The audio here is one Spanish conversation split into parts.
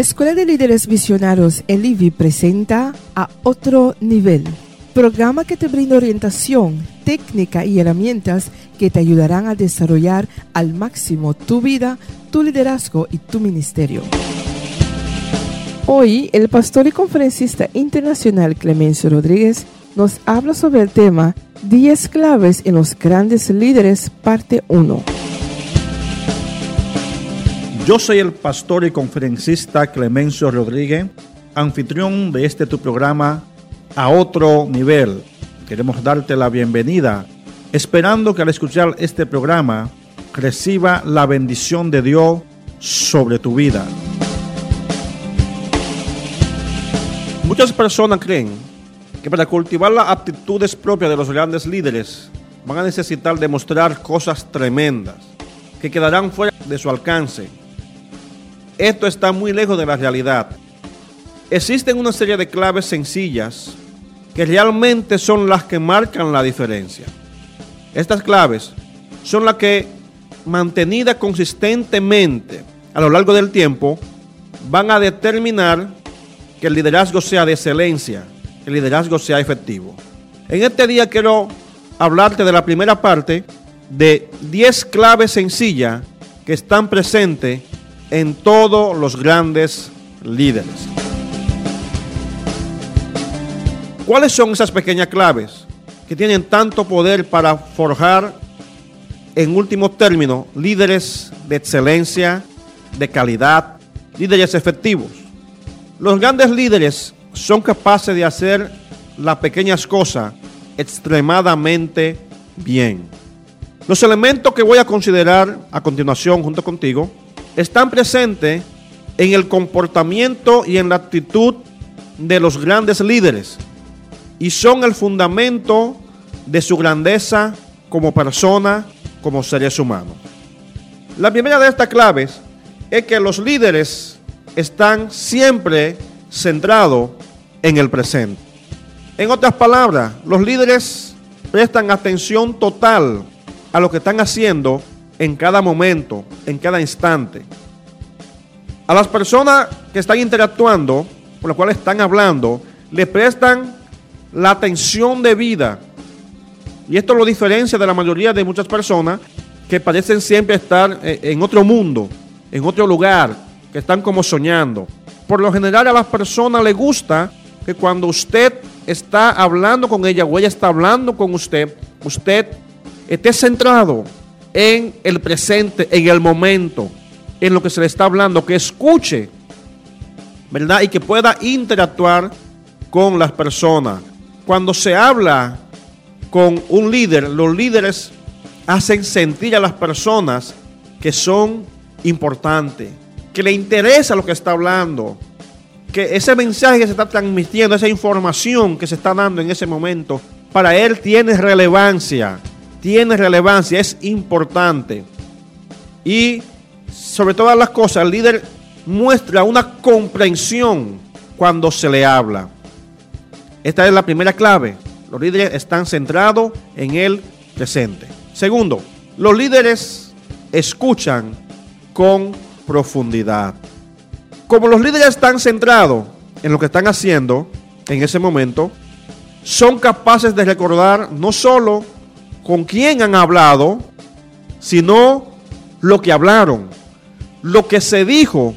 La Escuela de Líderes Visionarios, el IVI, presenta a Otro Nivel, programa que te brinda orientación, técnica y herramientas que te ayudarán a desarrollar al máximo tu vida, tu liderazgo y tu ministerio. Hoy, el pastor y conferencista internacional Clemencio Rodríguez nos habla sobre el tema 10 claves en los grandes líderes, parte 1. Yo soy el pastor y conferencista Clemencio Rodríguez, anfitrión de este tu programa a otro nivel. Queremos darte la bienvenida, esperando que al escuchar este programa reciba la bendición de Dios sobre tu vida. Muchas personas creen que para cultivar las aptitudes propias de los grandes líderes van a necesitar demostrar cosas tremendas que quedarán fuera de su alcance esto está muy lejos de la realidad. Existen una serie de claves sencillas que realmente son las que marcan la diferencia. Estas claves son las que, mantenidas consistentemente a lo largo del tiempo, van a determinar que el liderazgo sea de excelencia, que el liderazgo sea efectivo. En este día quiero hablarte de la primera parte de 10 claves sencillas que están presentes en todos los grandes líderes. ¿Cuáles son esas pequeñas claves que tienen tanto poder para forjar, en último término, líderes de excelencia, de calidad, líderes efectivos? Los grandes líderes son capaces de hacer las pequeñas cosas extremadamente bien. Los elementos que voy a considerar a continuación junto contigo están presentes en el comportamiento y en la actitud de los grandes líderes y son el fundamento de su grandeza como persona, como seres humanos. La primera de estas claves es que los líderes están siempre centrados en el presente. En otras palabras, los líderes prestan atención total a lo que están haciendo en cada momento, en cada instante. A las personas que están interactuando, por las cuales están hablando, le prestan la atención de vida. Y esto lo diferencia de la mayoría de muchas personas que parecen siempre estar eh, en otro mundo, en otro lugar, que están como soñando. Por lo general a las personas les gusta que cuando usted está hablando con ella o ella está hablando con usted, usted esté centrado, en el presente, en el momento, en lo que se le está hablando, que escuche, ¿verdad? Y que pueda interactuar con las personas. Cuando se habla con un líder, los líderes hacen sentir a las personas que son importantes, que le interesa lo que está hablando, que ese mensaje que se está transmitiendo, esa información que se está dando en ese momento, para él tiene relevancia tiene relevancia, es importante. Y sobre todas las cosas, el líder muestra una comprensión cuando se le habla. Esta es la primera clave. Los líderes están centrados en el presente. Segundo, los líderes escuchan con profundidad. Como los líderes están centrados en lo que están haciendo en ese momento, son capaces de recordar no solo con quién han hablado, sino lo que hablaron, lo que se dijo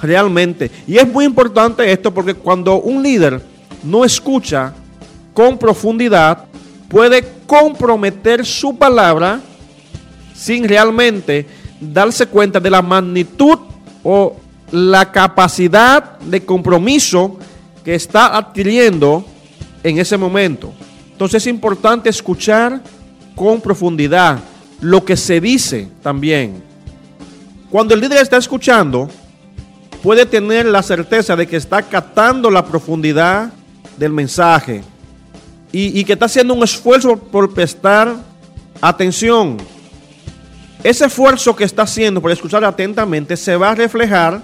realmente. Y es muy importante esto porque cuando un líder no escucha con profundidad, puede comprometer su palabra sin realmente darse cuenta de la magnitud o la capacidad de compromiso que está adquiriendo en ese momento. Entonces es importante escuchar con profundidad lo que se dice también. Cuando el líder está escuchando, puede tener la certeza de que está captando la profundidad del mensaje y, que está haciendo un esfuerzo por prestar atención. Ese esfuerzo que está haciendo por escuchar atentamente se va a reflejar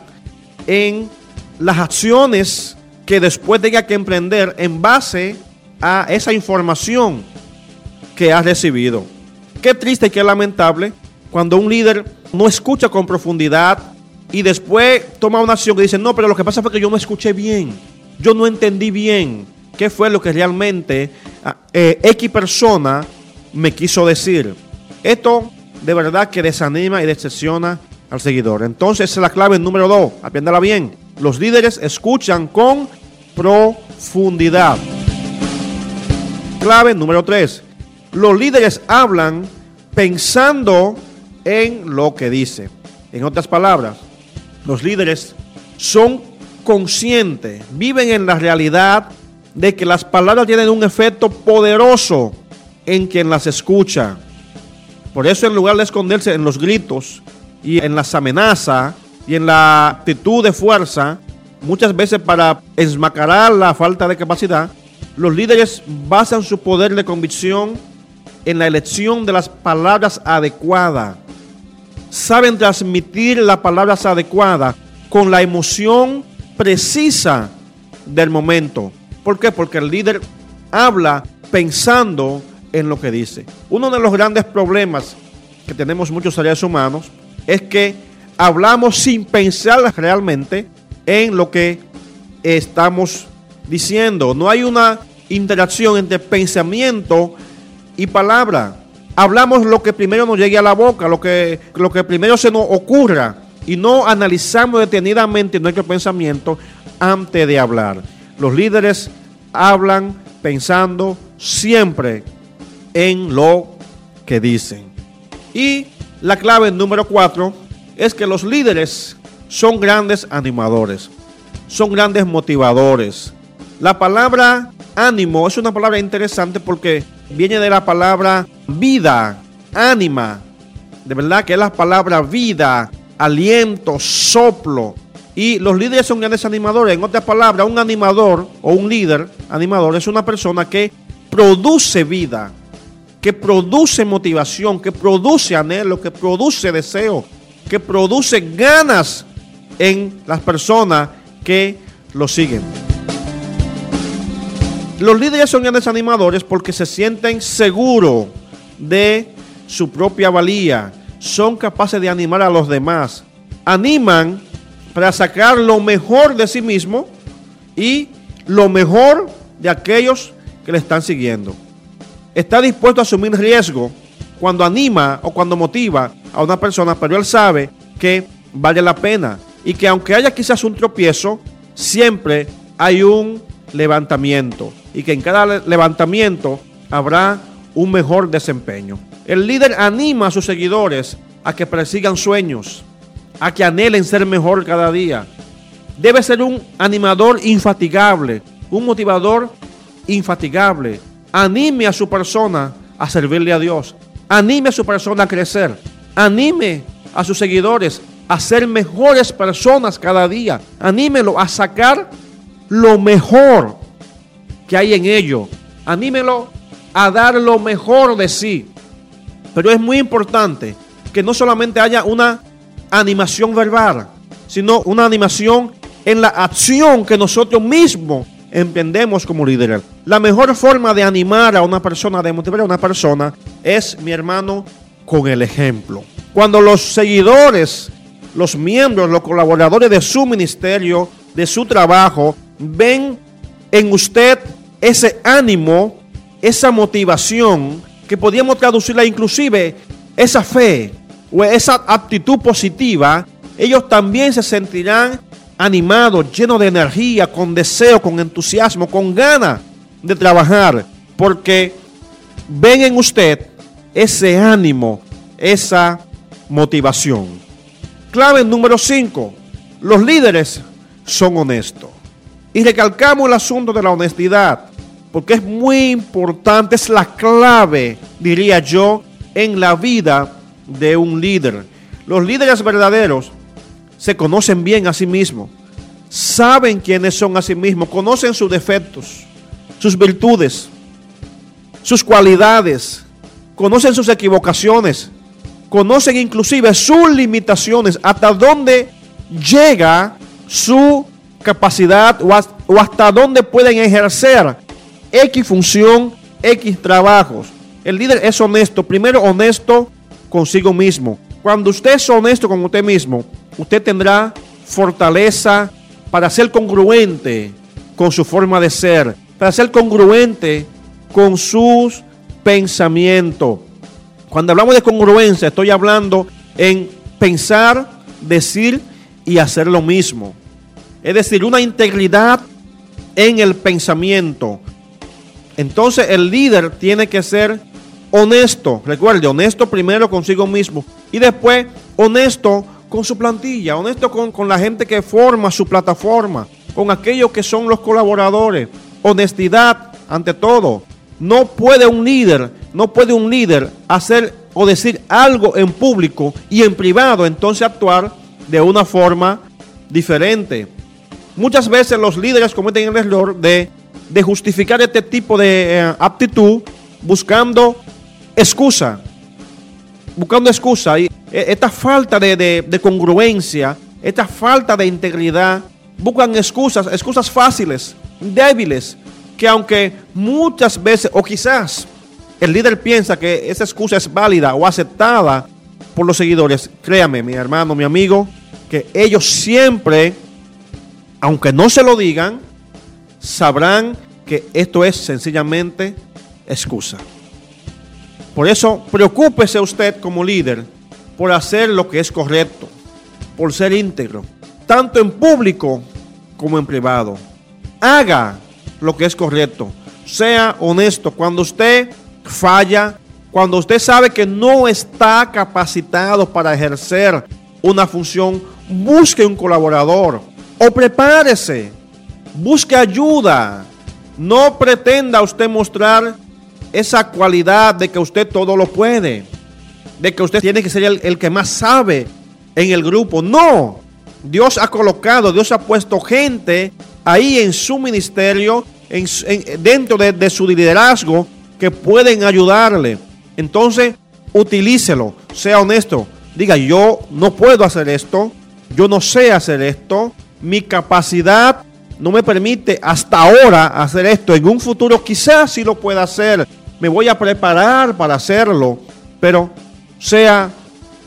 en las acciones que después tenga que emprender en base a esa información que has recibido. Qué triste y qué lamentable cuando un líder no escucha con profundidad y después toma una acción que dice, no, pero lo que pasa fue que yo no escuché bien, yo no entendí bien qué fue lo que realmente ah, eh, X persona me quiso decir. Esto de verdad que desanima y decepciona al seguidor. Entonces, esa es la clave número dos. Apréndala bien. Los líderes escuchan con profundidad. Clave número tres. Los líderes hablan pensando en lo que dice. En otras palabras, los líderes son conscientes, viven en la realidad de que las palabras tienen un efecto poderoso en quien las escucha. Por eso en lugar de esconderse en los gritos y en las amenazas y en la actitud de fuerza, muchas veces para esmacarar la falta de capacidad, los líderes basan su poder de convicción en la elección de las palabras adecuadas. Saben transmitir las palabras adecuadas con la emoción precisa del momento. ¿Por qué? Porque el líder habla pensando en lo que dice. Uno de los grandes problemas que tenemos muchos seres humanos es que hablamos sin pensar realmente en lo que estamos diciendo. No hay una interacción entre pensamiento y palabra. Hablamos lo que primero nos llegue a la boca, lo que, lo que primero se nos ocurra y no analizamos detenidamente nuestro pensamiento antes de hablar. Los líderes hablan pensando siempre en lo que dicen. Y la clave número cuatro es que los líderes son grandes animadores, son grandes motivadores. La palabra ánimo es una palabra interesante porque viene de la palabra vida, ánima. De verdad que es la palabra vida, aliento, soplo. Y los líderes son grandes animadores. En otras palabras, un animador o un líder animador es una persona que produce vida, que produce motivación, que produce anhelo, que produce deseo, que produce ganas en las personas que lo siguen. Los líderes son grandes animadores porque se sienten seguros de su propia valía, son capaces de animar a los demás, animan para sacar lo mejor de sí mismo y lo mejor de aquellos que le están siguiendo. Está dispuesto a asumir riesgo cuando anima o cuando motiva a una persona, pero él sabe que vale la pena y que aunque haya quizás un tropiezo, siempre hay un levantamiento y que en cada levantamiento habrá un mejor desempeño. El líder anima a sus seguidores a que persigan sueños, a que anhelen ser mejor cada día. Debe ser un animador infatigable, un motivador infatigable, anime a su persona a servirle a Dios. Anime a su persona a crecer. Anime a sus seguidores a ser mejores personas cada día. Anímelo a sacar lo mejor que hay en ello. Anímelo a dar lo mejor de sí. Pero es muy importante que no solamente haya una animación verbal, sino una animación en la acción que nosotros mismos emprendemos como líder. La mejor forma de animar a una persona, de motivar a una persona, es, mi hermano, con el ejemplo. Cuando los seguidores, los miembros, los colaboradores de su ministerio, de su trabajo, ven en usted ese ánimo, esa motivación, que podríamos traducirla inclusive esa fe o esa actitud positiva, ellos también se sentirán animado, lleno de energía, con deseo, con entusiasmo, con ganas de trabajar, porque ven en usted ese ánimo, esa motivación. Clave número 5. Los líderes son honestos. Y recalcamos el asunto de la honestidad, porque es muy importante, es la clave, diría yo, en la vida de un líder. Los líderes verdaderos se conocen bien a sí mismos, saben quiénes son a sí mismos, conocen sus defectos, sus virtudes, sus cualidades, conocen sus equivocaciones, conocen inclusive sus limitaciones, hasta dónde llega su capacidad o hasta dónde pueden ejercer X función, X trabajos. El líder es honesto, primero honesto consigo mismo, Cuando usted es honesto con usted mismo, usted tendrá fortaleza para ser congruente con su forma de ser, para ser congruente con sus pensamientos. Cuando hablamos de congruencia, estoy hablando en pensar, decir y hacer lo mismo. Es decir, una integridad en el pensamiento. Entonces el líder tiene que ser honesto. Recuerde, honesto primero consigo mismo y después honesto con su plantilla, honesto con, con la gente que forma su plataforma, con aquellos que son los colaboradores. Honestidad ante todo. No puede un líder, no puede un líder hacer o decir algo en público y en privado, entonces actuar de una forma diferente. Muchas veces los líderes cometen el error de, de justificar este tipo de eh, aptitud buscando excusa, buscando excusa. Y eh, esta falta de, de, de congruencia, esta falta de integridad, buscan excusas, excusas fáciles, débiles, que aunque muchas veces, o quizás el líder piensa que esa excusa es válida o aceptada por los seguidores, créame, mi hermano, mi amigo, que ellos siempre, aunque no se lo digan, sabrán que esto es sencillamente excusa. Por eso, preocúpese usted como líder por hacer lo que es correcto, por ser íntegro, tanto en público como en privado. Haga lo que es correcto, sea honesto. Cuando usted falla, cuando usted sabe que no está capacitado para ejercer una función, busque un colaborador o prepárese, busque ayuda. No pretenda usted mostrar esa cualidad de que usted todo lo puede, de que usted tiene que ser el, que más sabe en el grupo. No, Dios ha colocado, Dios ha puesto gente ahí en su ministerio, en, dentro de, de su liderazgo, que pueden ayudarle. Entonces, utilícelo, sea honesto. Diga, yo no puedo hacer esto, yo no sé hacer esto, mi capacidad no me permite hasta ahora hacer esto. En un futuro quizás sí lo pueda hacer. Me voy a preparar para hacerlo, pero sea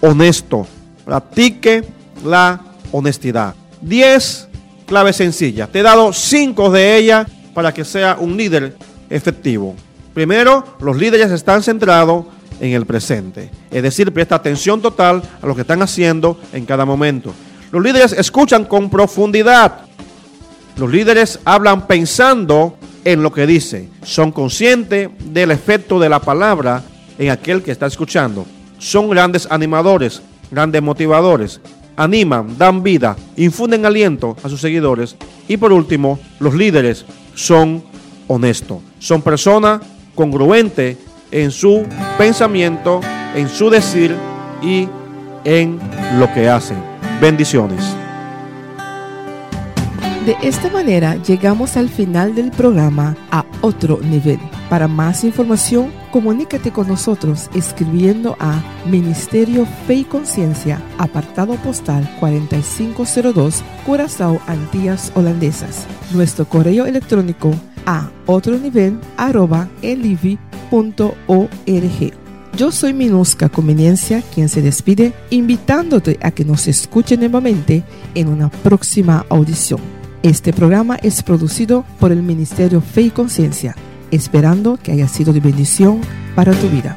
honesto. Practique la honestidad. Diez claves sencillas. Te he dado cinco de ellas para que sea un líder efectivo. Primero, los líderes están centrados en el presente. Es decir, presta atención total a lo que están haciendo en cada momento. Los líderes escuchan con profundidad. Los líderes hablan pensando en lo que dice. Son conscientes del efecto de la palabra en aquel que está escuchando. Son grandes animadores, grandes motivadores. Animan, dan vida, infunden aliento a sus seguidores. Y por último, los líderes son honestos. Son personas congruente en su pensamiento, en su decir y en lo que hacen. Bendiciones. De esta manera llegamos al final del programa a otro nivel. Para más información, comunícate con nosotros escribiendo a Ministerio Fe y Conciencia, apartado postal 4502, Curazao, Antillas Holandesas. Nuestro correo electrónico a otro nivel arroba. Yo soy Minusca Conveniencia, quien se despide, invitándote a que nos escuche nuevamente en una próxima audición. Este programa es producido por el Ministerio Fe y Conciencia, esperando que haya sido de bendición para tu vida.